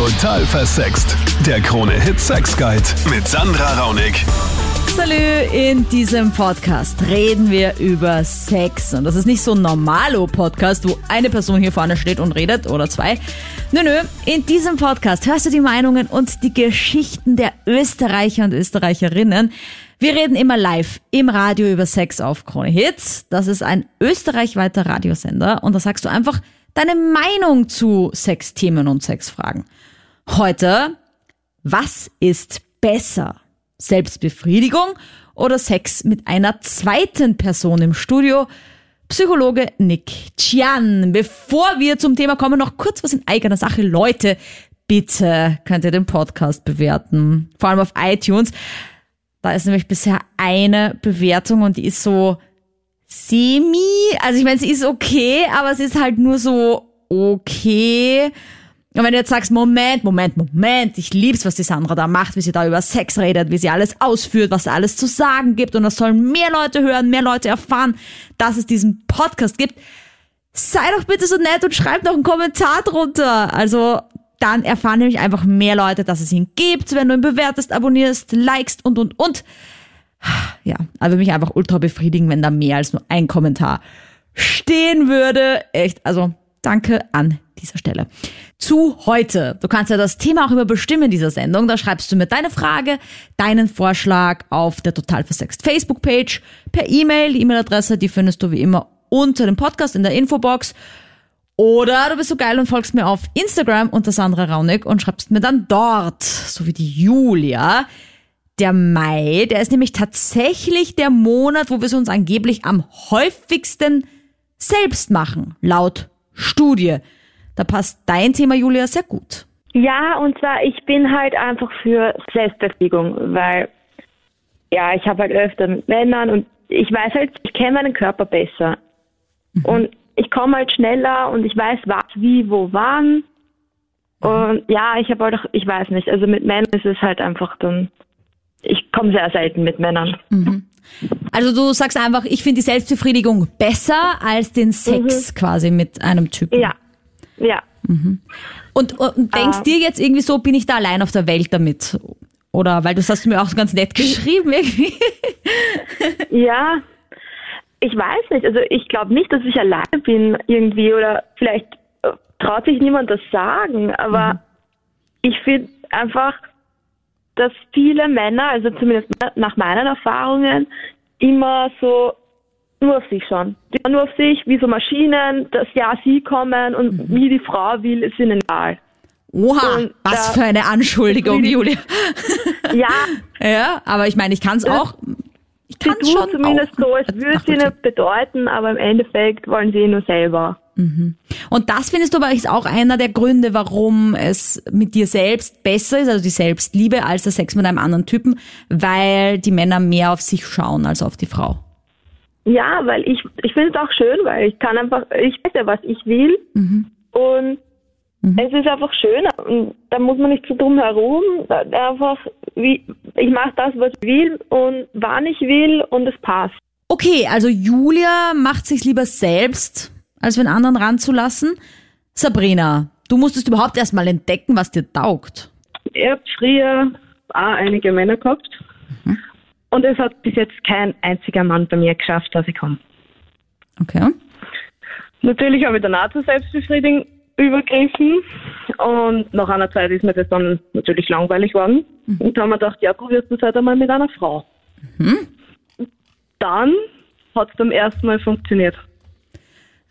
Total versext. Der Krone-Hit Sex Guide mit Sandra Raunig. Salü, in diesem Podcast reden wir über Sex. Und das ist nicht so ein Normalo-Podcast, wo eine Person hier vorne steht und redet oder zwei. Nö, nö, in diesem Podcast hörst du die Meinungen und die Geschichten der Österreicher und Österreicherinnen. Wir reden immer live im Radio über Sex auf Krone Hits. Das ist ein österreichweiter Radiosender und da sagst du einfach deine Meinung zu Sexthemen und Sexfragen. Heute, was ist besser? Selbstbefriedigung oder Sex mit einer zweiten Person im Studio? Psychologe Nick Chian. Bevor wir zum Thema kommen, noch kurz was in eigener Sache. Leute, bitte könnt ihr den Podcast bewerten. Vor allem auf iTunes. Da ist nämlich bisher eine Bewertung und die ist so semi. Also ich meine, sie ist okay, aber es ist halt nur so okay. Und wenn du jetzt sagst, Moment, Moment, Moment, ich lieb's, was die Sandra da macht, wie sie da über Sex redet, wie sie alles ausführt, was alles zu sagen gibt und das sollen mehr Leute hören, mehr Leute erfahren, dass es diesen Podcast gibt. Sei doch bitte so nett und schreib noch einen Kommentar drunter. Also dann erfahren nämlich einfach mehr Leute, dass es ihn gibt, wenn du ihn bewertest, abonnierst, likest und, und, und. Ja, also mich einfach ultra befriedigen, wenn da mehr als nur ein Kommentar stehen würde. Echt, also danke an dieser Stelle. Zu heute. Du kannst ja das Thema auch immer bestimmen in dieser Sendung. Da schreibst du mir deine Frage, deinen Vorschlag auf der Total Versext Facebook-Page, per E-Mail. Die E-Mail-Adresse, die findest du wie immer unter dem Podcast in der Infobox. Oder du bist so geil und folgst mir auf Instagram unter Sandra Raunig und schreibst mir dann dort, so wie die Julia. Der Mai, der ist nämlich tatsächlich der Monat, wo wir es uns angeblich am häufigsten selbst machen, laut Studie. Da passt dein Thema, Julia, sehr gut. Ja, und zwar, ich bin halt einfach für Selbstbefriedigung, weil, ja, ich habe halt öfter mit Männern und ich weiß halt, ich kenne meinen Körper besser. Mhm. Und ich komme halt schneller und ich weiß, was, wie, wo, wann. Und ja, ich habe halt auch, ich weiß nicht, also mit Männern ist es halt einfach dann, ich komme sehr selten mit Männern. Mhm. Also du sagst einfach, ich finde die Selbstbefriedigung besser als den Sex mhm. quasi mit einem Typen. Ja, ja. Mhm. Und, und, denkst uh. dir jetzt irgendwie so, bin ich da allein auf der Welt damit? Oder weil das hast du mir auch ganz nett geschrieben irgendwie. ja, ich weiß nicht. Also ich glaube nicht, dass ich alleine bin irgendwie oder vielleicht äh, traut sich niemand das sagen, aber mhm. ich finde einfach, dass viele Männer, also zumindest nach meinen Erfahrungen, immer so nur auf sich schauen. Die nur auf sich, wie so Maschinen, dass ja sie kommen und mhm. wie die Frau will, ist ihnen egal. Oha, und was für eine Anschuldigung, Julia. Ja. ja, aber ich meine, ich kann es auch ich kann es schon zumindest auch. so, es würde nicht bedeuten, aber im Endeffekt wollen sie nur selber. Mhm. Und das findest du aber ist auch einer der Gründe, warum es mit dir selbst besser ist, also die Selbstliebe, als der Sex mit einem anderen Typen, weil die Männer mehr auf sich schauen als auf die Frau. Ja, weil ich, ich finde es auch schön, weil ich kann einfach, ich weiß ja, was ich will mhm. und Mhm. Es ist einfach schön und da muss man nicht so drum herum. Einfach, wie, ich mache das, was ich will und wann ich will und es passt. Okay, also Julia macht sich lieber selbst, als wenn anderen ranzulassen. Sabrina, du musstest überhaupt erstmal entdecken, was dir taugt. Ich habe früher auch einige Männer gehabt mhm. und es hat bis jetzt kein einziger Mann bei mir geschafft, dass ich komme. Okay. Natürlich habe ich danach zur Selbstbefriedigung übergriffen. Und nach einer Zeit ist mir das dann natürlich langweilig geworden. Mhm. Und da haben wir gedacht, ja, probierst du es halt einmal mit einer Frau. Mhm. Dann hat es beim ersten Mal funktioniert.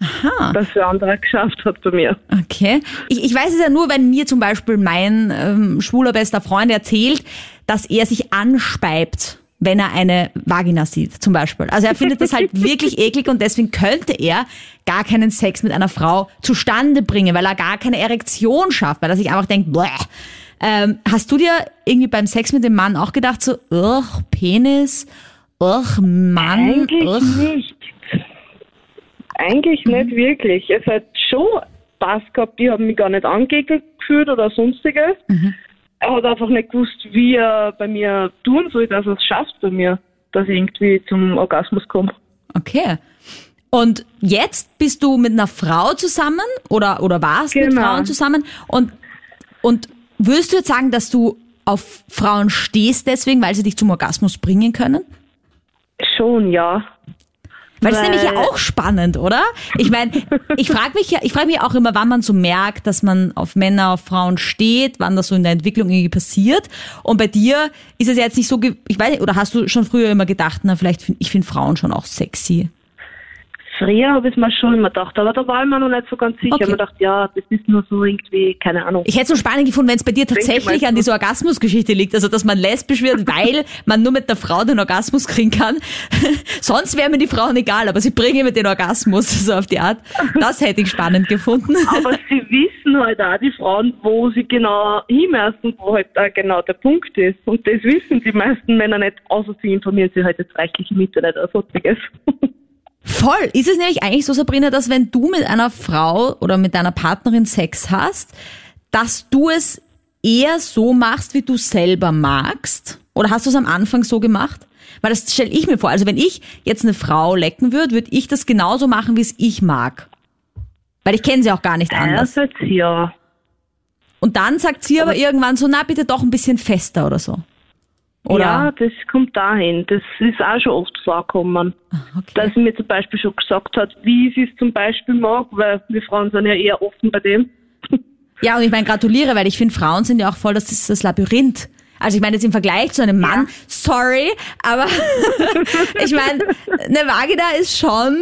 Aha. Was für andere geschafft hat bei mir. Okay. Ich, ich weiß es ja nur, wenn mir zum Beispiel mein ähm, schwuler bester Freund erzählt, dass er sich anspeibt wenn er eine Vagina sieht, zum Beispiel. Also er findet das halt wirklich eklig und deswegen könnte er gar keinen Sex mit einer Frau zustande bringen, weil er gar keine Erektion schafft, weil er sich einfach denkt, Bleh. Ähm, hast du dir irgendwie beim Sex mit dem Mann auch gedacht, so, ugh, Penis, ugh, Mann? Eigentlich ugh. nicht. Eigentlich mhm. nicht wirklich. Es hat schon Spaß gehabt, die haben mich gar nicht angeekelt gefühlt oder sonstiges. Mhm er hat einfach nicht gewusst, wie er bei mir tun soll, dass er es schafft bei mir, dass ich irgendwie zum Orgasmus komme. Okay. Und jetzt bist du mit einer Frau zusammen oder, oder warst genau. mit Frauen zusammen und, und würdest du jetzt sagen, dass du auf Frauen stehst deswegen, weil sie dich zum Orgasmus bringen können? Schon, ja. Weil das ist nämlich ja Weil- auch spannend, oder? Ich meine, ich frage mich ja, ich frage mich auch immer, wann man so merkt, dass man auf Männer, auf Frauen steht, wann das so in der Entwicklung irgendwie passiert. Und bei dir ist es ja jetzt nicht so, ich weiß nicht, oder hast du schon früher immer gedacht, na vielleicht find, ich finde Frauen schon auch sexy. Früher habe ich mir schon immer gedacht, aber da war ich mir noch nicht so ganz sicher. Okay. Ich habe mir gedacht, ja, das ist nur so irgendwie, keine Ahnung. Ich hätte es so spannend gefunden, wenn es bei dir tatsächlich an dieser Orgasmusgeschichte liegt, also dass man lesbisch wird, weil man nur mit einer Frau den Orgasmus kriegen kann. Sonst wäre mir die Frauen egal, aber sie bringen mir den Orgasmus, so auf die Art. Das hätte ich spannend gefunden. Aber sie wissen halt auch, die Frauen, wo sie genau hinmessen, wo halt da genau der Punkt ist. Und das wissen die meisten Männer nicht, außer sie informieren sich halt jetzt reichlich im Internet oder sonstiges. Voll. Ist es nämlich eigentlich so, Sabrina, dass wenn du mit einer Frau oder mit deiner Partnerin Sex hast, dass du es eher so machst, wie du selber magst? Oder hast du es am Anfang so gemacht? Weil das stelle ich mir vor. Also wenn ich jetzt eine Frau lecken würde, würde ich das genauso machen, wie es ich mag. Weil ich kenne sie auch gar nicht anders. Einerseits ja. Und dann sagt sie aber irgendwann so, na bitte doch ein bisschen fester oder so. Oder? Ja, das kommt dahin. Das ist auch schon oft vorgekommen. okay. Dass sie mir zum Beispiel schon gesagt hat, wie sie es zum Beispiel mag, weil wir Frauen sind ja eher offen bei dem. Ja, und ich meine, gratuliere, weil ich finde, Frauen sind ja auch voll das, ist das Labyrinth. Also ich meine jetzt im Vergleich zu einem Mann, sorry, aber ich meine, eine Vagina ist schon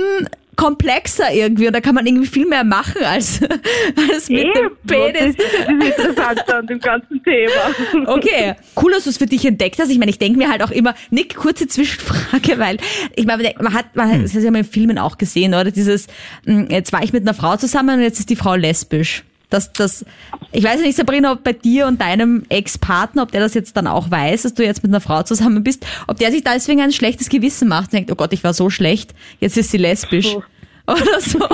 komplexer irgendwie und da kann man irgendwie viel mehr machen als, als mit dem Penis. Das ist das Interessante an dem ganzen Thema. Okay, cool, dass du es für dich entdeckt hast. Ich meine, ich denke mir halt auch immer, Nick, kurze Zwischenfrage, weil ich meine, man hat, man hat, das hast du ja mal in Filmen auch gesehen, oder? Dieses, mh, jetzt war ich mit einer Frau zusammen und jetzt ist die Frau lesbisch. Das, das, ich weiß nicht, Sabrina, ob bei dir und deinem Ex-Partner, ob der das jetzt dann auch weiß, dass du jetzt mit einer Frau zusammen bist, ob der sich deswegen ein schlechtes Gewissen macht und denkt, oh Gott, ich war so schlecht, jetzt ist sie lesbisch. Oh. Oder so.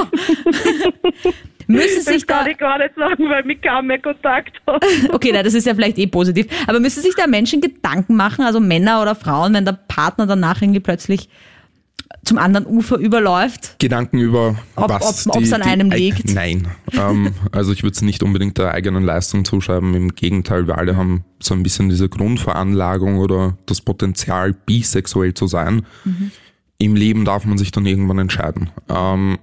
Müssen Das sich da, kann ich gar nicht sagen, weil mit kaum mehr Kontakt hat. Okay, na, das ist ja vielleicht eh positiv. Aber müssen sich da Menschen Gedanken machen, also Männer oder Frauen, wenn der Partner danach irgendwie plötzlich zum anderen Ufer überläuft? Gedanken über Ob- was ob- die, an die einem Eig- liegt? Nein, ähm, also ich würde es nicht unbedingt der eigenen Leistung zuschreiben. Im Gegenteil, wir alle haben so ein bisschen diese Grundveranlagung oder das Potenzial, bisexuell zu sein. Mhm. Im Leben darf man sich dann irgendwann entscheiden. Ähm,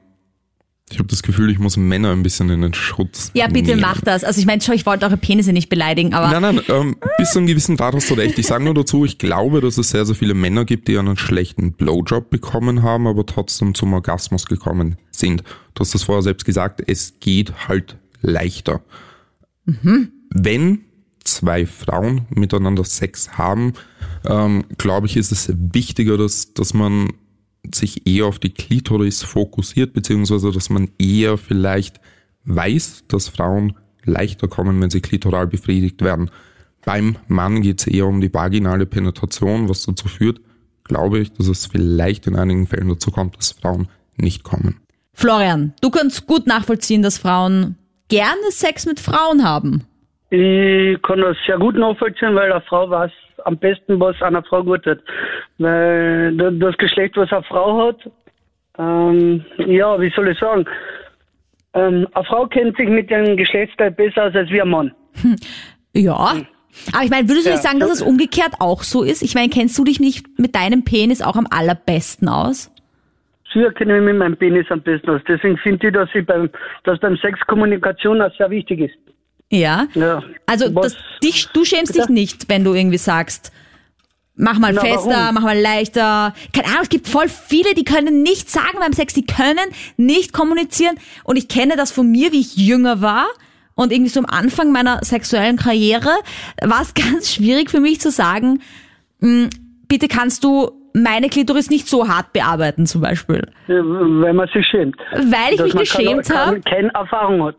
ich habe das Gefühl, ich muss Männer ein bisschen in den Schutz Ja, bitte nehmen. mach das. Also ich meine, schon, ich wollte eure Penisse nicht beleidigen, aber Nein, nein, ähm, bis zu einem gewissen Grad hast du recht. Ich sage nur dazu, ich glaube, dass es sehr, sehr viele Männer gibt, die einen schlechten Blowjob bekommen haben, aber trotzdem zum Orgasmus gekommen sind. Du hast das vorher selbst gesagt, es geht halt leichter. Wenn zwei Frauen miteinander Sex haben, ähm, glaube ich, ist es wichtiger, dass, dass man sich eher auf die Klitoris fokussiert, beziehungsweise dass man eher vielleicht weiß, dass Frauen leichter kommen, wenn sie klitoral befriedigt werden. Beim Mann geht es eher um die vaginale Penetration, was dazu führt, glaube ich, dass es vielleicht in einigen Fällen dazu kommt, dass Frauen nicht kommen. Florian, du kannst gut nachvollziehen, dass Frauen gerne Sex mit Frauen haben. Ich kann das sehr gut nachvollziehen, weil eine Frau weiß am besten, was einer Frau gut tut. Weil da- das Geschlecht, was eine Frau hat, ähm, ja, wie soll ich sagen, ähm, eine Frau kennt sich mit dem Geschlechtsteil besser aus als wir ein Mann. Ja. Aber ich meine, würdest du Ja, nicht sagen, dass es umgekehrt auch so ist? Ich meine, kennst du dich nicht mit deinem Penis auch am allerbesten aus? Früher kenne ich mich mit meinem Penis am besten aus. Deswegen finde ich, dass, ich beim, dass beim Sex Kommunikation auch sehr wichtig ist. Ja. Ja. Also das, dich, du schämst dich nicht, wenn du irgendwie sagst, mach mal Na, fester, warum? mach mal leichter. Keine Ahnung, es gibt voll viele, die können nichts sagen beim Sex, die können nicht kommunizieren. Und ich kenne das von mir, wie ich jünger war. Und irgendwie so am Anfang meiner sexuellen Karriere war es ganz schwierig für mich zu sagen, "Mm, bitte kannst du meine Klitoris nicht so hart bearbeiten zum Beispiel. Ja, Weil man sich schämt. Weil ich Dass mich geschämt habe. keine, keine Erfahrung hat.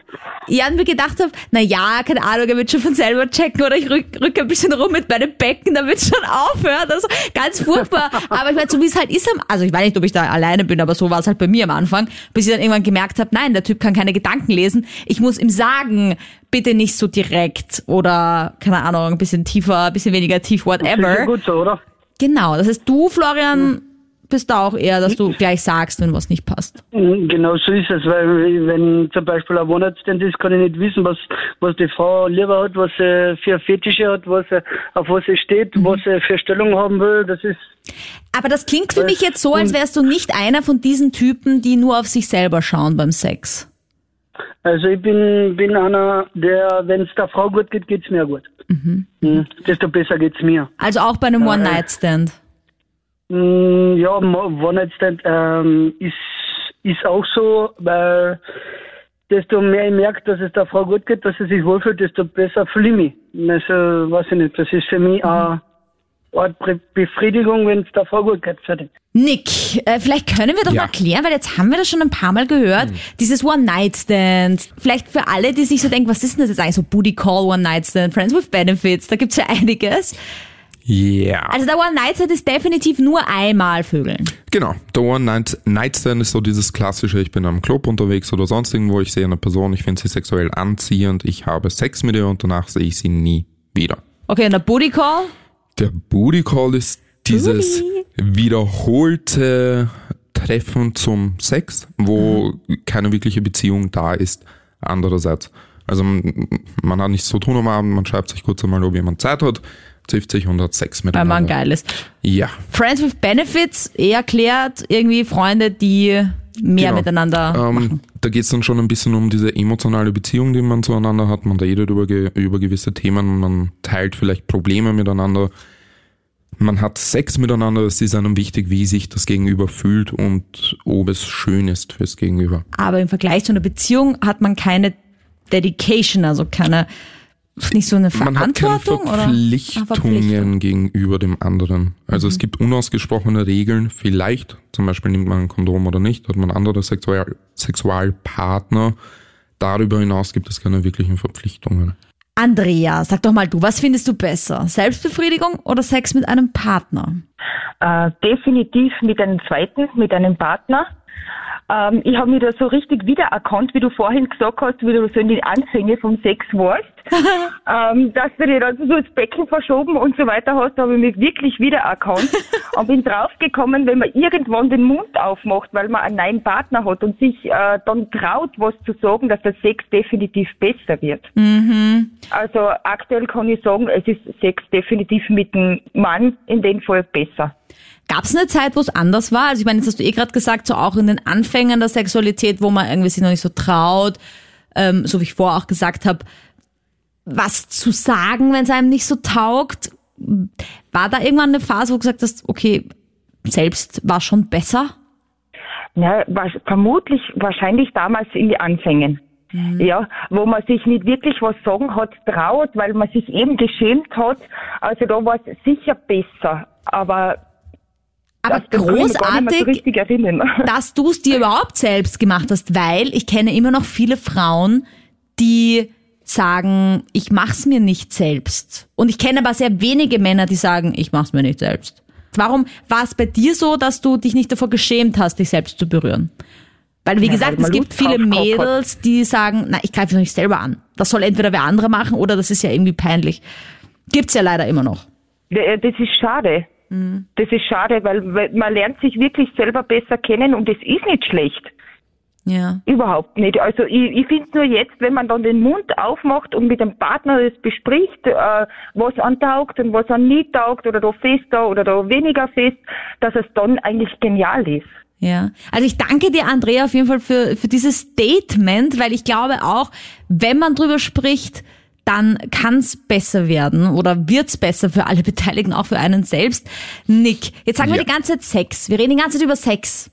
Ja, und mir gedacht habe, na ja, keine Ahnung, er wird schon von selber checken oder ich rück, rück ein bisschen rum mit meinem Becken, damit es schon aufhört. Also ganz furchtbar. aber ich meine, so wie es halt ist, also ich weiß nicht, ob ich da alleine bin, aber so war es halt bei mir am Anfang, bis ich dann irgendwann gemerkt habe, nein, der Typ kann keine Gedanken lesen. Ich muss ihm sagen, bitte nicht so direkt oder, keine Ahnung, ein bisschen tiefer, ein bisschen weniger tief, Das ist ja whatever. gut so, oder? Genau, das heißt, du, Florian, bist da auch eher, dass du gleich sagst, wenn was nicht passt. Genau so ist es, weil wenn zum Beispiel ein One-Night-Stand ist, kann ich nicht wissen, was, was die Frau lieber hat, was sie für Fetische hat, was sie, auf was sie steht, was sie für Stellung haben will. Das ist Aber das klingt für mich jetzt so, als wärst du nicht einer von diesen Typen, die nur auf sich selber schauen beim Sex. Also ich bin, bin einer, der, wenn es der Frau gut geht, geht's mir gut. Mhm. Desto besser geht's mir. Also auch bei einem One-Night-Stand. Mm, Ja, One-Night-Stand ähm, ist, ist auch so, weil desto mehr ich merke, dass es der Frau gut geht, dass sie sich wohlfühlt, desto besser fühle ich mich. Also, weiß ich nicht, das ist für mich eine Art Be- Befriedigung, wenn es Frau gut geht. Fertig. Nick, äh, vielleicht können wir doch Ja. mal klären, weil jetzt haben wir das schon ein paar Mal gehört, dieses One-Night-Stand. Vielleicht für alle, die sich so denken, was ist denn das jetzt eigentlich so Booty Call, One-Night-Stand, Friends with Benefits, da gibt's ja einiges. Ja. Also der One-Night-Stand ist definitiv nur einmal Vögeln. Genau. Der One-Night-Stand ist so dieses klassische, ich bin am Club unterwegs oder sonst irgendwo, ich sehe eine Person, ich finde sie sexuell anziehend, ich habe Sex mit ihr und danach sehe ich sie nie wieder. Okay, und der Booty Call? Der Booty Call ist dieses wiederholte Treffen zum Sex, wo keine wirkliche Beziehung da ist, andererseits. Also man hat nichts zu tun am Abend, man schreibt sich kurz einmal, ob jemand Zeit hat, trifft sich und hat Sex Weil miteinander. man geil ist. Ja, Friends with Benefits, eher erklärt, irgendwie Freunde, die mehr Genau. miteinander Ähm, machen. da geht es dann schon ein bisschen um diese emotionale Beziehung, die man zueinander hat. Man redet über, über gewisse Themen, man teilt vielleicht Probleme miteinander. Man hat Sex miteinander, es ist einem wichtig, wie sich das Gegenüber fühlt und ob es schön ist fürs Gegenüber. Aber im Vergleich zu einer Beziehung hat man keine Dedication, also keine, nicht so eine Man hat keine Verantwortung oder? Verpflichtungen Verpflichtung. gegenüber dem anderen. Also es gibt unausgesprochene Regeln, vielleicht, zum Beispiel nimmt man ein Kondom oder nicht, hat man andere Sexual Sexualpartner. Darüber hinaus gibt es keine wirklichen Verpflichtungen. Andrea, sag doch mal du, was findest du besser? Selbstbefriedigung oder Sex mit einem Partner? Äh, definitiv mit einem zweiten, mit einem Partner. Ähm, ich habe mich da so richtig wiedererkannt, wie du vorhin gesagt hast, wie du so in die Anfänge vom Sex warst. ähm, dass du dir dann so das Becken verschoben und so weiter hast, habe ich mich wirklich wiedererkannt und bin draufgekommen, wenn man irgendwann den Mund aufmacht, weil man einen neuen Partner hat und sich äh, dann traut, was zu sagen, dass der Sex definitiv besser wird. Also aktuell kann ich sagen, es ist Sex definitiv mit dem Mann in dem Fall besser. Gab es eine Zeit, wo es anders war? Also ich meine, jetzt hast du eh gerade gesagt, so auch in den Anfängen der Sexualität, wo man irgendwie sich noch nicht so traut, ähm, so wie ich vorher auch gesagt habe, was zu sagen, wenn es einem nicht so taugt. War da irgendwann eine Phase, wo du gesagt hast, okay, selbst war schon besser? Ja, was, vermutlich wahrscheinlich damals in die Anfängen. Ja, wo man sich nicht wirklich was sagen hat traut, weil man sich eben geschämt hat. Also da war es sicher besser. Aber Aber das so großartig, richtig erinnern. dass du es dir überhaupt selbst gemacht hast, weil ich kenne immer noch viele Frauen, die sagen, ich mach's mir nicht selbst. Und ich kenne aber sehr wenige Männer, die sagen, ich mach's mir nicht selbst. Warum war es bei dir so, dass du dich nicht davor geschämt hast, dich selbst zu berühren? Weil, wie Ja, gesagt, weil es gibt viele. Mädels, die sagen, na, ich greife nicht selber an. Das soll entweder wer andere machen oder das ist ja irgendwie peinlich. Gibt's ja leider immer noch. Das ist schade. Das ist schade, weil weil man lernt sich wirklich selber besser kennen und es ist nicht schlecht. Ja. Überhaupt nicht. Also ich, ich finde nur jetzt, wenn man dann den Mund aufmacht und mit dem Partner das bespricht, äh, was antaugt und was an nicht taugt oder da fester oder da weniger fest, dass es dann eigentlich genial ist. Ja, also ich danke dir, Andrea, auf jeden Fall für, für dieses Statement, weil ich glaube auch, wenn man drüber spricht, dann kann's besser werden oder wird's besser für alle Beteiligten, auch für einen selbst. Nick, jetzt sagen wir Ja. die ganze Zeit Sex. Wir reden die ganze Zeit über Sex.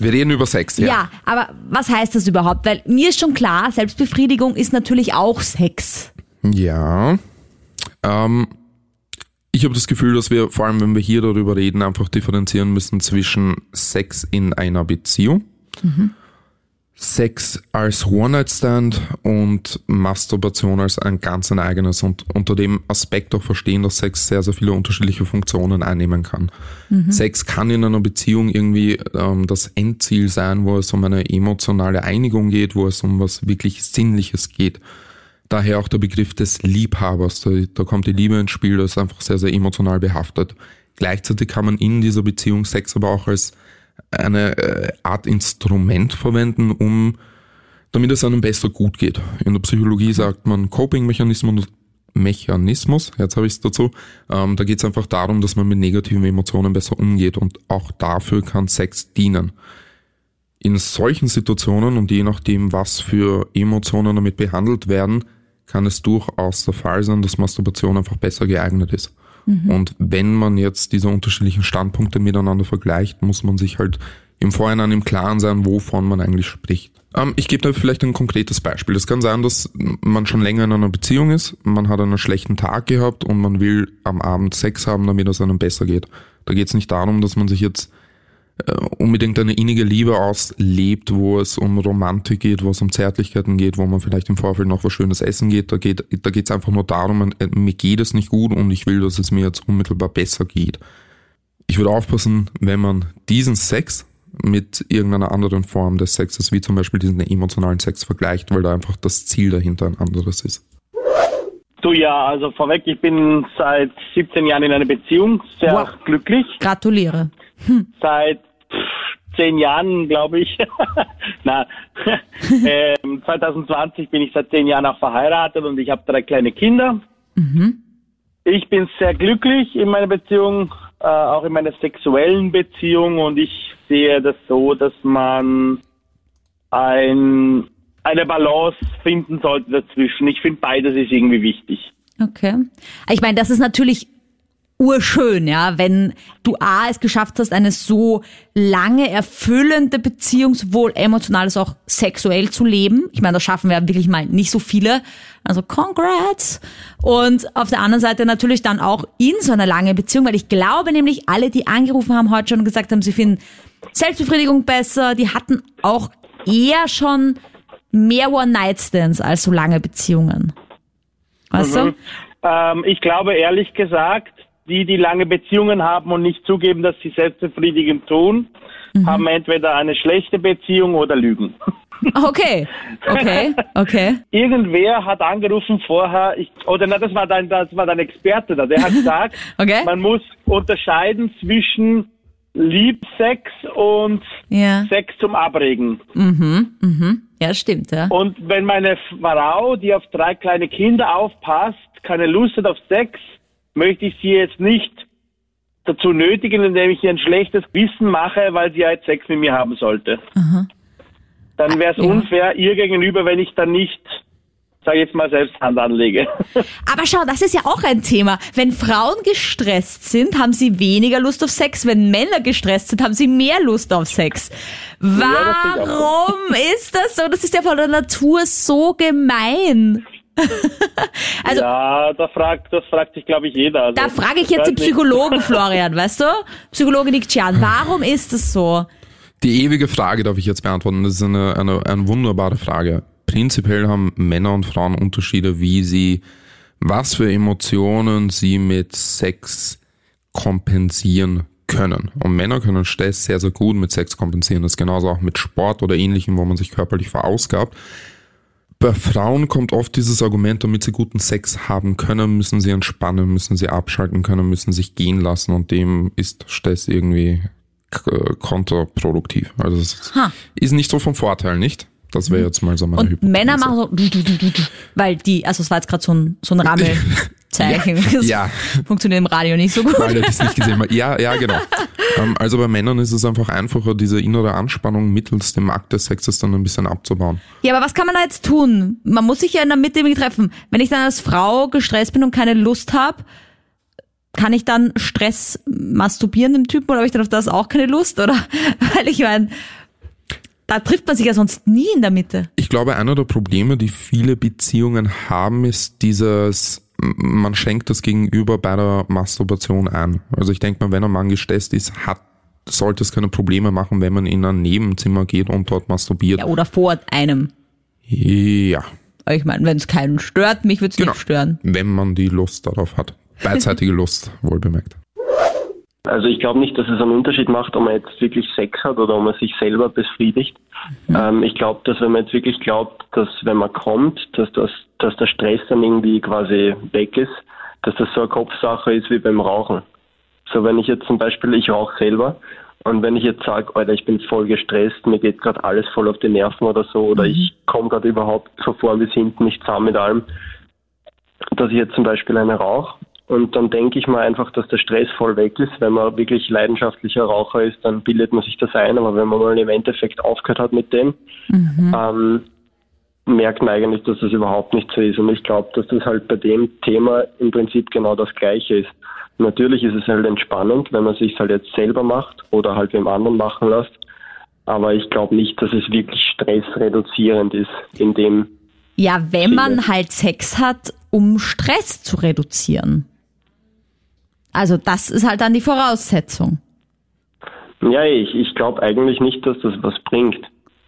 Wir reden über Sex, Ja. ja. aber was heißt das überhaupt? Weil mir ist schon klar, Selbstbefriedigung ist natürlich auch Sex. Ja. Ähm, ich habe das Gefühl, dass wir, vor allem wenn wir hier darüber reden, einfach differenzieren müssen zwischen Sex in einer Beziehung, Sex als One-Night-Stand und Masturbation als ein ganz ein eigenes und unter dem Aspekt auch verstehen, dass Sex sehr, sehr viele unterschiedliche Funktionen einnehmen kann. Sex kann in einer Beziehung irgendwie ähm, das Endziel sein, wo es um eine emotionale Einigung geht, wo es um was wirklich Sinnliches geht. Daher auch der Begriff des Liebhabers. Da, da kommt die Liebe ins Spiel, das ist einfach sehr, sehr emotional behaftet. Gleichzeitig kann man in dieser Beziehung Sex aber auch als eine äh, Art Instrument verwenden, um damit es einem besser gut geht. In der Psychologie sagt man Coping-Mechanismus Mechanismus, jetzt habe ich es dazu. Ähm, da geht es einfach darum, dass man mit negativen Emotionen besser umgeht und auch dafür kann Sex dienen. In solchen Situationen und je nachdem, was für Emotionen damit behandelt werden, kann es durchaus der Fall sein, dass Masturbation einfach besser geeignet ist. Mhm. Und wenn man jetzt diese unterschiedlichen Standpunkte miteinander vergleicht, muss man sich halt im Vorhinein im Klaren sein, wovon man eigentlich spricht. Ähm, ich gebe da vielleicht ein konkretes Beispiel. Es kann sein, dass man schon länger in einer Beziehung ist, man hat einen schlechten Tag gehabt und man will am Abend Sex haben, damit es einem besser geht. Da geht es nicht darum, dass man sich jetzt unbedingt eine innige Liebe auslebt, wo es um Romantik geht, wo es um Zärtlichkeiten geht, wo man vielleicht im Vorfeld noch was Schönes essen geht. Da geht da geht's einfach nur darum, äh, mir geht es nicht gut und ich will, dass es mir jetzt unmittelbar besser geht. Ich würde aufpassen, wenn man diesen Sex mit irgendeiner anderen Form des Sexes, wie zum Beispiel diesen emotionalen Sex vergleicht, weil da einfach das Ziel dahinter ein anderes ist. Du ja, also vorweg, ich bin seit 17 Jahren in einer Beziehung, sehr wow. glücklich. Gratuliere. Hm. Seit zehn Jahren, glaube ich. Na, ähm, 2020 bin ich seit zehn Jahren auch verheiratet und ich habe drei kleine Kinder. Mhm. Ich bin sehr glücklich in meiner Beziehung, äh, auch in meiner sexuellen Beziehung und ich sehe das so, dass man ein, eine Balance finden sollte dazwischen. Ich finde beides ist irgendwie wichtig. Okay. Ich meine, das ist natürlich urschön, ja, wenn du A es geschafft hast, eine so lange erfüllende Beziehung, sowohl emotional als auch sexuell zu leben. Ich meine, das schaffen wir wirklich mal nicht so viele. Also congrats. Und auf der anderen Seite natürlich dann auch in so einer langen Beziehung, weil ich glaube nämlich, alle, die angerufen haben heute schon gesagt haben, sie finden Selbstbefriedigung besser, die hatten auch eher schon mehr One-Night-Stands als so lange Beziehungen. Weißt mhm. du? Ähm, ich glaube ehrlich gesagt, die, die lange Beziehungen haben und nicht zugeben, dass sie selbstbefriedigend tun, mhm. haben entweder eine schlechte Beziehung oder lügen. Okay, okay, okay. Irgendwer hat angerufen vorher, ich, oder na, das war dein, das war dein Experte da, der hat gesagt, okay. man muss unterscheiden zwischen Liebsex und ja. Sex zum Abregen. Mhm, mhm. Ja, stimmt, ja. Und wenn meine Frau, die auf drei kleine Kinder aufpasst, keine Lust hat auf Sex, möchte ich sie jetzt nicht dazu nötigen, indem ich ihr ein schlechtes Wissen mache, weil sie jetzt Sex mit mir haben sollte. Mhm. Dann wäre es ja. unfair ihr gegenüber, wenn ich dann nicht sage jetzt mal, selbst Hand anlege. Aber schau, das ist ja auch ein Thema. Wenn Frauen gestresst sind, haben sie weniger Lust auf Sex. Wenn Männer gestresst sind, haben sie mehr Lust auf Sex. Warum ja, das ist das so? Das ist ja von der Natur so gemein. also, ja, da fragt, das fragt sich, glaube ich, jeder. Also, da frage ich jetzt den Psychologen, Florian, weißt du? Psychologe Nick Chan, warum ist das so? Die ewige Frage darf ich jetzt beantworten. Das ist eine, eine, eine wunderbare Frage. Prinzipiell haben Männer und Frauen Unterschiede, wie sie, was für Emotionen sie mit Sex kompensieren können. Und Männer können Stress sehr, sehr gut mit Sex kompensieren. Das ist genauso auch mit Sport oder ähnlichem, wo man sich körperlich verausgabt. Bei Frauen kommt oft dieses Argument, damit sie guten Sex haben können, müssen sie entspannen, müssen sie abschalten können, müssen sich gehen lassen und dem ist Stress irgendwie kontraproduktiv. Also es ha. ist nicht so vom Vorteil, nicht? Das wäre jetzt mal so meine Und Hypothese. Männer machen so, weil die, also es war jetzt gerade so ein, so ein Rammelzeichen. ja, ja. Funktioniert im Radio nicht so gut. Weil das nicht gesehen. Ja, ja, genau. Ähm, also bei Männern ist es einfach einfacher, diese innere Anspannung mittels dem Akt des Sexes dann ein bisschen abzubauen. Ja, aber was kann man da jetzt tun? Man muss sich ja in der Mitte irgendwie treffen. Wenn ich dann als Frau gestresst bin und keine Lust habe, kann ich dann Stress masturbieren dem Typen oder habe ich dann auf das auch keine Lust? Oder weil ich meine, da trifft man sich ja sonst nie in der Mitte. Ich glaube, einer der Probleme, die viele Beziehungen haben, ist dieses, man schenkt das Gegenüber bei der Masturbation ein. Also ich denke mal, wenn ein Mann gestresst ist, hat sollte es keine Probleme machen, wenn man in ein Nebenzimmer geht und dort masturbiert. Ja, oder vor einem. Ja. Ich meine, wenn es keinen stört, mich würde es genau. nicht stören. Wenn man die Lust darauf hat. Beidseitige Lust, wohl bemerkt. Also ich glaube nicht, dass es einen Unterschied macht, ob man jetzt wirklich Sex hat oder ob man sich selber befriedigt. Mhm. Ähm, ich glaube, dass wenn man jetzt wirklich glaubt, dass wenn man kommt, dass das, dass der Stress dann irgendwie quasi weg ist, dass das so eine Kopfsache ist wie beim Rauchen. So, wenn ich jetzt zum Beispiel, ich rauche selber und wenn ich jetzt sage, Alter, ich bin voll gestresst, mir geht gerade alles voll auf die Nerven oder so, oder Mhm. ich komme gerade überhaupt so vor bis hinten nicht zusammen mit allem, dass ich jetzt zum Beispiel eine rauche und dann denke ich mal einfach, dass der Stress voll weg ist. Wenn man wirklich leidenschaftlicher Raucher ist, dann bildet man sich das ein, aber wenn man mal im Endeffekt aufgehört hat mit dem, ähm, merkt man eigentlich, dass das überhaupt nicht so ist. Und ich glaube, dass das halt bei dem Thema im Prinzip genau das Gleiche ist. Natürlich ist es halt entspannend, wenn man sich halt jetzt selber macht oder halt wem anderen machen lässt. Aber ich glaube nicht, dass es wirklich stressreduzierend ist in dem Ja, wenn man halt Sex hat, um Stress zu reduzieren. Also das ist halt dann die Voraussetzung. Ja, ich, ich glaube eigentlich nicht, dass das was bringt.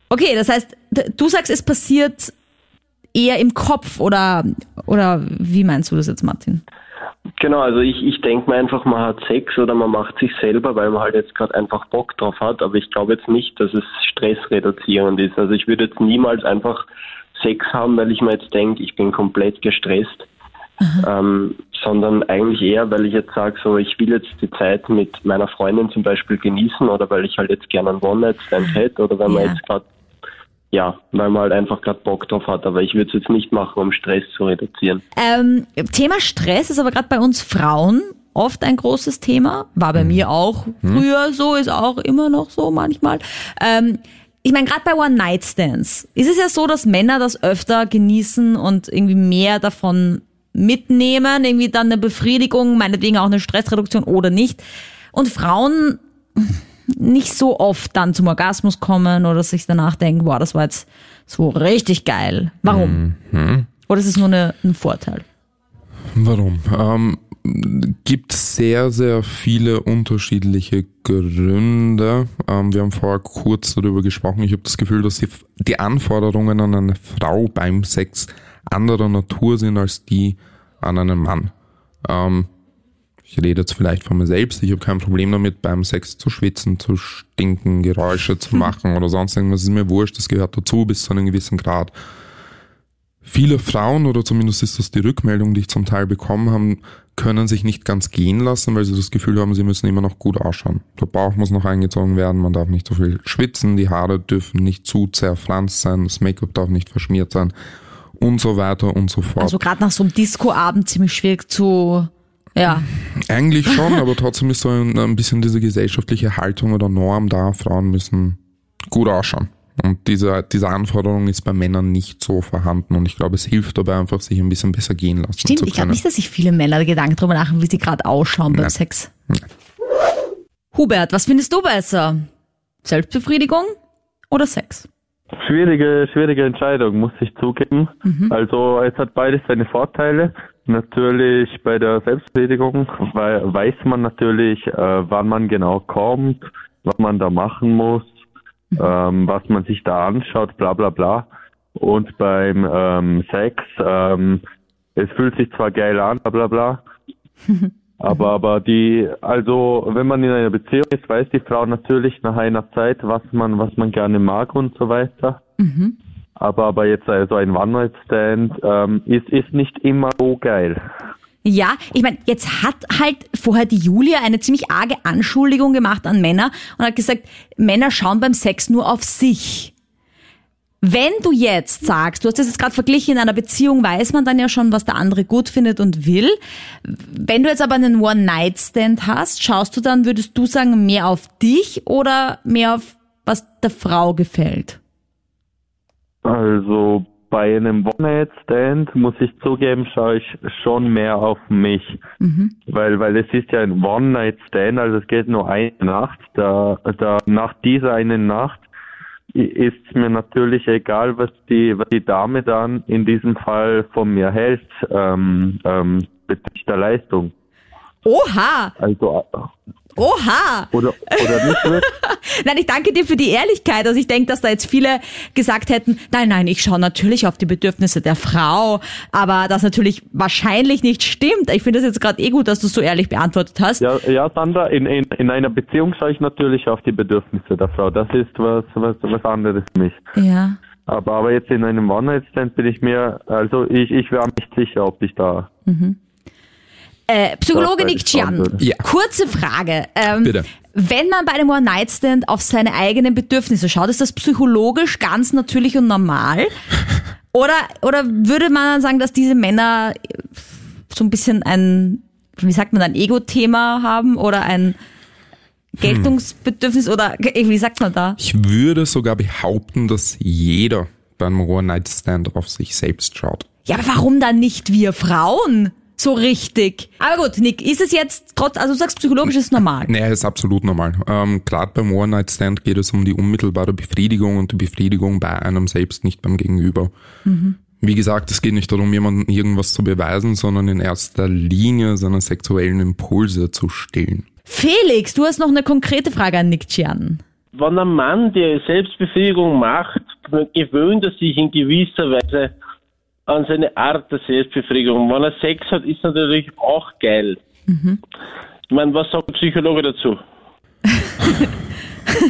Okay, das heißt, du sagst, es passiert eher im Kopf oder, oder wie meinst du das jetzt, Martin? Genau, also ich, ich denke mir einfach, man hat Sex oder man macht sich selber, weil man halt jetzt gerade einfach Bock drauf hat, aber ich glaube jetzt nicht, dass es stressreduzierend ist. Also ich würde jetzt niemals einfach Sex haben, weil ich mir jetzt denke, ich bin komplett gestresst, ähm, sondern eigentlich eher, weil ich jetzt sage, so ich will jetzt die Zeit mit meiner Freundin zum Beispiel genießen oder weil ich halt jetzt gerne einen One-Night-Stand hätte oder weil man Ja. jetzt gerade ja, weil man halt einfach gerade Bock drauf hat, aber ich würde es jetzt nicht machen, um Stress zu reduzieren. Ähm, Thema Stress ist aber gerade bei uns Frauen oft ein großes Thema. War bei mir auch früher so, ist auch immer noch so manchmal. Ähm, ich meine, gerade bei One-Night-Stands ist es ja so, dass Männer das öfter genießen und irgendwie mehr davon mitnehmen, irgendwie dann eine Befriedigung, meinetwegen auch eine Stressreduktion oder nicht. Und Frauen nicht so oft dann zum Orgasmus kommen oder sich danach denken, wow, das war jetzt so richtig geil. Warum? Oder ist es nur eine, ein Vorteil? Warum? Ähm, gibt sehr, sehr viele unterschiedliche Gründe. Ähm, wir haben vorher kurz darüber gesprochen. Ich habe das Gefühl, dass die, die Anforderungen an eine Frau beim Sex anderer Natur sind als die an einen Mann. Ähm, ich rede jetzt vielleicht von mir selbst. Ich habe kein Problem damit, beim Sex zu schwitzen, zu stinken, Geräusche zu machen oder sonst irgendwas. ist mir wurscht. Das gehört dazu bis zu einem gewissen Grad. Viele Frauen, oder zumindest ist das die Rückmeldung, die ich zum Teil bekommen habe, können sich nicht ganz gehen lassen, weil sie das Gefühl haben, sie müssen immer noch gut ausschauen. Der Bauch muss noch eingezogen werden, man darf nicht so viel schwitzen, die Haare dürfen nicht zu zerpflanzt sein, das Make-up darf nicht verschmiert sein und so weiter und so fort. Also gerade nach so einem Disco-Abend ziemlich schwierig zu, ja. Eigentlich schon, aber trotzdem ist so ein, ein bisschen diese gesellschaftliche Haltung oder Norm da, Frauen müssen gut ausschauen. Und diese, diese Anforderung ist bei Männern nicht so vorhanden und ich glaube, es hilft dabei einfach, sich ein bisschen besser gehen lassen Stimmt, ich glaube nicht, dass sich viele Männer Gedanken darüber machen, wie sie gerade ausschauen beim Nein. Sex. Hubert, was findest du besser? Selbstbefriedigung oder Sex? Schwierige, schwierige Entscheidung, muss ich zugeben. Also es hat beides seine Vorteile. Natürlich bei der Selbstbefriedigung weiß man natürlich, äh, wann man genau kommt, was man da machen muss, ähm, was man sich da anschaut, bla bla bla. Und beim ähm, Sex, ähm, es fühlt sich zwar geil an, bla bla bla, aber, aber die, also wenn man in einer Beziehung ist, weiß die Frau natürlich nach einer Zeit, was man, was man gerne mag und so weiter. Aber, aber jetzt so ein One-Night-Stand ähm, ist, ist nicht immer so geil. Ja, ich meine, jetzt hat halt vorher die Julia eine ziemlich arge Anschuldigung gemacht an Männer und hat gesagt, Männer schauen beim Sex nur auf sich. Wenn du jetzt sagst, du hast das jetzt gerade verglichen, in einer Beziehung weiß man dann ja schon, was der andere gut findet und will. Wenn du jetzt aber einen One-Night-Stand hast, schaust du dann, würdest du sagen, mehr auf dich oder mehr auf was der Frau gefällt? Also bei einem One-Night-Stand muss ich zugeben, schaue ich schon mehr auf mich. Weil, weil es ist ja ein One-Night-Stand, also es geht nur eine Nacht. Da, da, nach dieser einen Nacht ist mir natürlich egal, was die, was die Dame dann in diesem Fall von mir hält, ähm, ähm, bezüglich der Leistung. Oha! Also, Oha! oder, oder nicht wirklich? Nein, ich danke dir für die Ehrlichkeit. Also ich denke, dass da jetzt viele gesagt hätten, nein, nein, ich schaue natürlich auf die Bedürfnisse der Frau, aber das natürlich wahrscheinlich nicht stimmt. Ich finde das jetzt gerade eh gut, dass du es so ehrlich beantwortet hast. Ja, ja Sandra, in, in, in einer Beziehung schaue ich natürlich auf die Bedürfnisse der Frau. Das ist was, was, was anderes für mich. Ja. Aber, aber jetzt in einem One-Night-Stand bin ich mir, also ich, ich wäre nicht sicher, ob ich da. Äh, Psychologe Nick würde. Ja. kurze Frage. Ähm, Bitte. Wenn man bei einem One-Night-Stand auf seine eigenen Bedürfnisse schaut, ist das psychologisch ganz natürlich und normal? Oder, oder würde man dann sagen, dass diese Männer so ein bisschen ein, wie sagt man, ein Ego-Thema haben oder ein Geltungsbedürfnis oder wie sagt man da? Ich würde sogar behaupten, dass jeder beim One-Night-Stand auf sich selbst schaut. Ja, aber warum dann nicht wir Frauen? So richtig. Aber gut, Nick, ist es jetzt trotz, also du sagst psychologisch ist normal. Naja, ist absolut normal. Ähm, Gerade beim One-Night-Stand geht es um die unmittelbare Befriedigung und die Befriedigung bei einem selbst, nicht beim Gegenüber. Wie gesagt, es geht nicht darum, jemandem irgendwas zu beweisen, sondern in erster Linie seine sexuellen Impulse zu stillen. Felix, du hast noch eine konkrete Frage an Nick Gian. Wenn ein Mann die Selbstbefriedigung macht, gewöhnt er sich in gewisser Weise an seine Art der Selbstbefriedigung. Wenn er Sex hat, ist natürlich auch geil. Ich meine, was sagt der Psychologe dazu?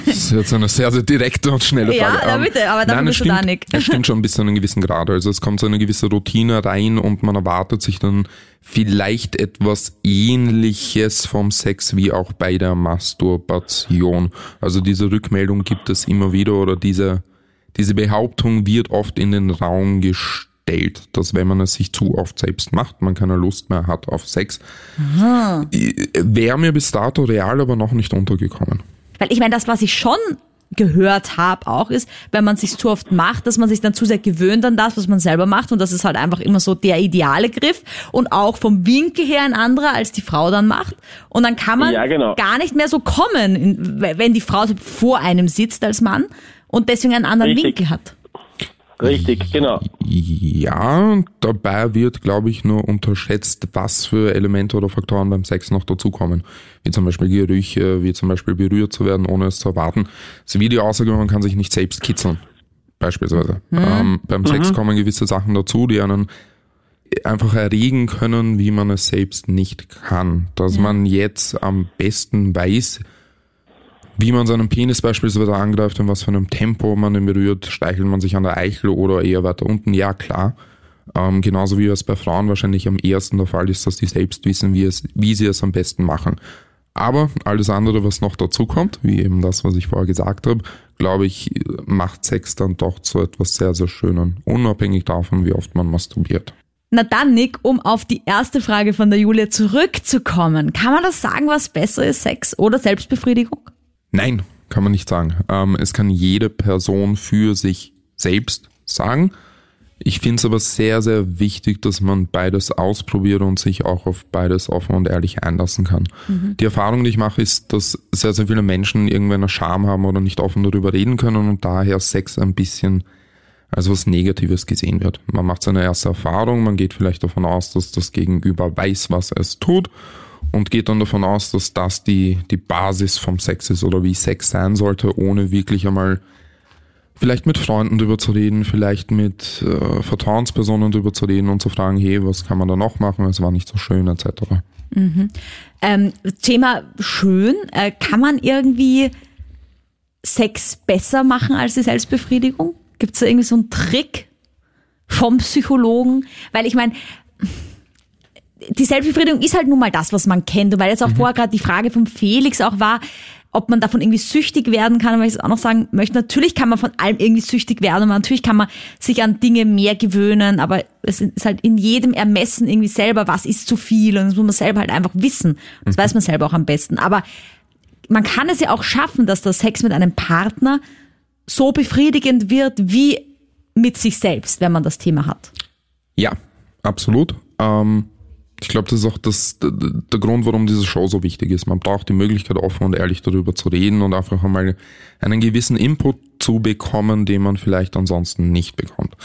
Das ist jetzt eine sehr, sehr direkte und schnelle Frage. ja, Ähm, bitte, aber dafür nein, es bist du da, stimmt, Nick. Es stimmt schon bis zu einem gewissen Grad. Also es kommt so eine gewisse Routine rein und man erwartet sich dann vielleicht etwas ähnliches vom Sex wie auch bei der Masturbation. Also diese Rückmeldung gibt es immer wieder oder diese, diese Behauptung wird oft in den Raum gestellt, dass wenn man es sich zu oft selbst macht, man keine Lust mehr hat auf Sex. Wäre mir bis dato real aber noch nicht untergekommen. Weil ich meine, das, was ich schon gehört habe auch, ist, wenn man sich zu oft macht, dass man sich dann zu sehr gewöhnt an das, was man selber macht und das ist halt einfach immer so der ideale Griff und auch vom Winkel her ein anderer, als die Frau dann macht und dann kann man Ja, genau. gar nicht mehr so kommen, wenn die Frau so vor einem sitzt als Mann und deswegen einen anderen Richtig. Winkel hat. Richtig, genau. Ja, dabei wird, glaube ich, nur unterschätzt, was für Elemente oder Faktoren beim Sex noch dazukommen. Wie zum Beispiel Gerüche, wie zum Beispiel berührt zu werden, ohne es zu erwarten. So wie die Aussage, man kann sich nicht selbst kitzeln. Beispielsweise. Ähm, beim Sex kommen gewisse Sachen dazu, die einen einfach erregen können, wie man es selbst nicht kann. Dass man jetzt am besten weiß, wie man seinen Penis beispielsweise angreift, in was für einem Tempo man ihn berührt, steichelt man sich an der Eichel oder eher weiter unten, ja klar. Ähm, genauso wie es bei Frauen wahrscheinlich am ehesten der Fall ist, dass die selbst wissen, wie, es, wie sie es am besten machen. Aber alles andere, was noch dazu kommt, wie eben das, was ich vorher gesagt habe, glaube ich, macht Sex dann doch zu etwas sehr, sehr Schönen, unabhängig davon, wie oft man masturbiert. Na dann, Nick, um auf die erste Frage von der Julia zurückzukommen, kann man das sagen, was besser ist, Sex oder Selbstbefriedigung? Nein, kann man nicht sagen. Ähm, es kann jede Person für sich selbst sagen. Ich finde es aber sehr, sehr wichtig, dass man beides ausprobiert und sich auch auf beides offen und ehrlich einlassen kann. Die Erfahrung, die ich mache, ist, dass sehr, sehr viele Menschen irgendwann eine Scham haben oder nicht offen darüber reden können und daher Sex ein bisschen als was Negatives gesehen wird. Man macht seine erste Erfahrung, man geht vielleicht davon aus, dass das Gegenüber weiß, was es tut und geht dann davon aus, dass das die, die Basis vom Sex ist oder wie Sex sein sollte, ohne wirklich einmal vielleicht mit Freunden drüber zu reden, vielleicht mit äh, Vertrauenspersonen drüber zu reden und zu fragen, hey, was kann man da noch machen, es war nicht so schön, etc. Ähm, Thema schön, äh, kann man irgendwie Sex besser machen als die Selbstbefriedigung? Gibt es da irgendwie so einen Trick vom Psychologen? Weil ich meine, die Selbstbefriedigung ist halt nun mal das, was man kennt. Und weil jetzt auch vorher gerade die Frage vom Felix auch war, ob man davon irgendwie süchtig werden kann, weil ich es auch noch sagen möchte, natürlich kann man von allem irgendwie süchtig werden und natürlich kann man sich an Dinge mehr gewöhnen, aber es ist halt in jedem Ermessen irgendwie selber, was ist zu viel und das muss man selber halt einfach wissen. Das weiß man selber auch am besten. Aber man kann es ja auch schaffen, dass der Sex mit einem Partner so befriedigend wird wie mit sich selbst, wenn man das Thema hat. Ja, absolut. Ähm, ich glaube, das ist auch das, der, der Grund, warum diese Show so wichtig ist. Man braucht die Möglichkeit, offen und ehrlich darüber zu reden und einfach einmal einen gewissen Input zu bekommen, den man vielleicht ansonsten nicht bekommt.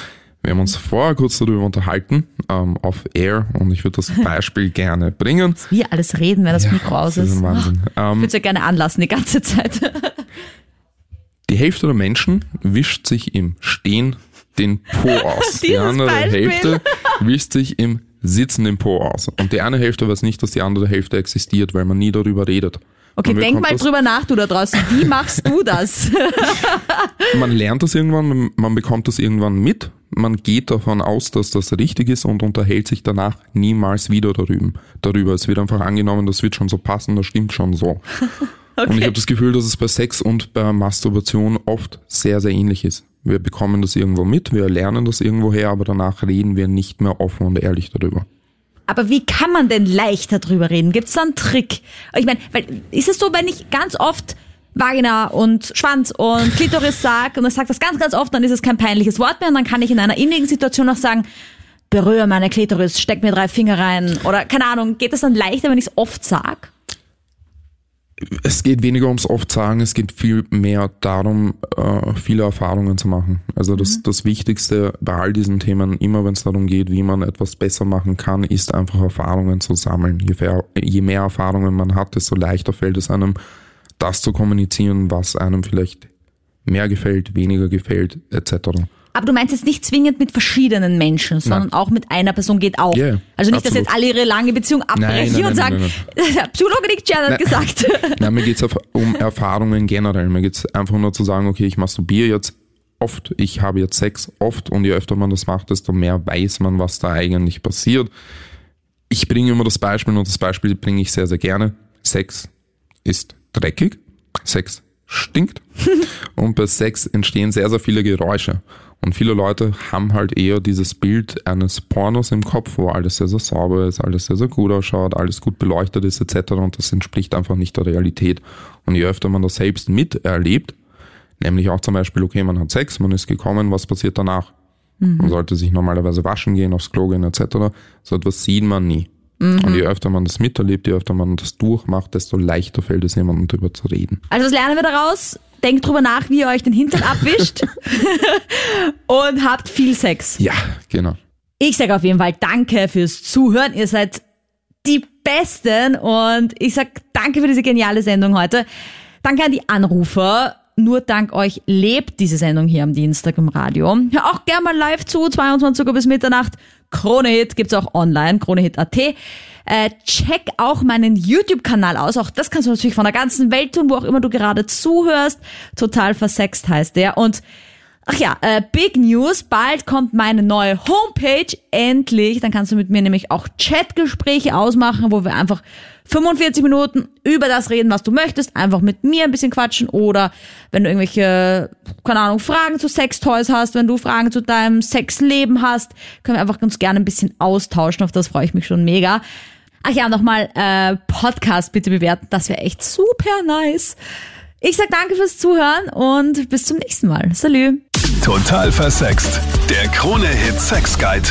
Wir haben uns vorher kurz darüber unterhalten, ähm, auf Air, und ich würde das Beispiel gerne bringen. Wir alles reden, wenn das Mikro aus das ist. ist ein Wahnsinn. Ich Ähm, würde es ja gerne anlassen die ganze Zeit. die Hälfte der Menschen wischt sich im Stehen den Po aus. die andere Beispiel. Hälfte wischt sich im Sitzen den Po aus. Und die eine Hälfte weiß nicht, dass die andere Hälfte existiert, weil man nie darüber redet. Okay, denk mal drüber nach, du da draußen. Wie machst du das? Man lernt das irgendwann, man bekommt das irgendwann mit, man geht davon aus, dass das richtig ist und unterhält sich danach niemals wieder darüber. darüber. Es wird einfach angenommen, das wird schon so passen, das stimmt schon so. Und ich habe das Gefühl, dass es bei Sex und bei Masturbation oft sehr, sehr ähnlich ist. Wir bekommen das irgendwo mit, wir lernen das irgendwo her, aber danach reden wir nicht mehr offen und ehrlich darüber. Aber wie kann man denn leichter drüber reden? Gibt es da einen Trick? Ich meine, ist es so, wenn ich ganz oft Vagina und Schwanz und Klitoris sag und ich sage das ganz, ganz oft, dann ist es kein peinliches Wort mehr und dann kann ich in einer innigen Situation auch sagen, berühre meine Klitoris, steck mir drei Finger rein oder keine Ahnung, geht das dann leichter, wenn ich es oft sag? Es geht weniger ums sagen, es geht viel mehr darum, äh, viele Erfahrungen zu machen. Also das, das Wichtigste bei all diesen Themen, immer wenn es darum geht, wie man etwas besser machen kann, ist einfach Erfahrungen zu sammeln. Je, je mehr Erfahrungen man hat, desto leichter fällt es einem, das zu kommunizieren, was einem vielleicht mehr gefällt, weniger gefällt, etc. Aber du meinst jetzt nicht zwingend mit verschiedenen Menschen, sondern auch mit einer Person geht auch. Ja, also nicht, dass absolut. jetzt alle ihre lange Beziehung abbrechen Nein, nein, und nein, sagen, nein, Psychologe Nick Jan hat Nein. gesagt. Nein, mir geht's auf- um Erfahrungen generell. Mir geht's einfach nur zu sagen, okay, ich masturbiere jetzt oft, ich habe jetzt Sex oft und je öfter man das macht, desto mehr weiß man, was da eigentlich passiert. Ich bringe immer das Beispiel und das Beispiel bringe ich sehr, sehr gerne. Sex ist dreckig, Sex stinkt und bei Sex entstehen sehr, sehr viele Geräusche. Und viele Leute haben halt eher dieses Bild eines Pornos im Kopf, wo alles sehr, sehr sauber ist, alles sehr, sehr gut ausschaut, alles gut beleuchtet ist etc. Und das entspricht einfach nicht der Realität. Und je öfter man das selbst miterlebt, nämlich auch zum Beispiel, okay, man hat Sex, man ist gekommen, was passiert danach? Man sollte sich normalerweise waschen gehen, aufs Klo gehen etc. So etwas sieht man nie. Und je öfter man das miterlebt, je öfter man das durchmacht, desto leichter fällt es jemandem darüber zu reden. Also was lernen wir daraus? Denkt drüber nach, wie ihr euch den Hintern abwischt und habt viel Sex. Ja, genau. Ich sage auf jeden Fall Danke fürs Zuhören. Ihr seid die Besten und ich sag Danke für diese geniale Sendung heute. Danke an die Anrufer. Nur dank euch lebt diese Sendung hier am Dienstag im Radio. Hör auch gerne mal live zu, 22 Uhr bis Mitternacht. Krone Hit gibt's auch online, kronehit.at. Äh, check auch meinen YouTube-Kanal aus. Auch das kannst du natürlich von der ganzen Welt tun, wo auch immer du gerade zuhörst. Total versext heißt der. Und Ach ja, äh, Big News, bald kommt meine neue Homepage, endlich. Dann kannst du mit mir nämlich auch Chatgespräche ausmachen, wo wir einfach 45 Minuten über das reden, was du möchtest. Einfach mit mir ein bisschen quatschen oder wenn du irgendwelche, keine Ahnung, Fragen zu Sextoys hast, wenn du Fragen zu deinem Sexleben hast, können wir einfach ganz gerne ein bisschen austauschen. Auf das freue ich mich schon mega. Ach ja, nochmal äh, Podcast bitte bewerten, das wäre echt super nice. Ich sag danke fürs Zuhören und bis zum nächsten Mal. Salü. Total versext. Der Krone-Hit Sex Guide.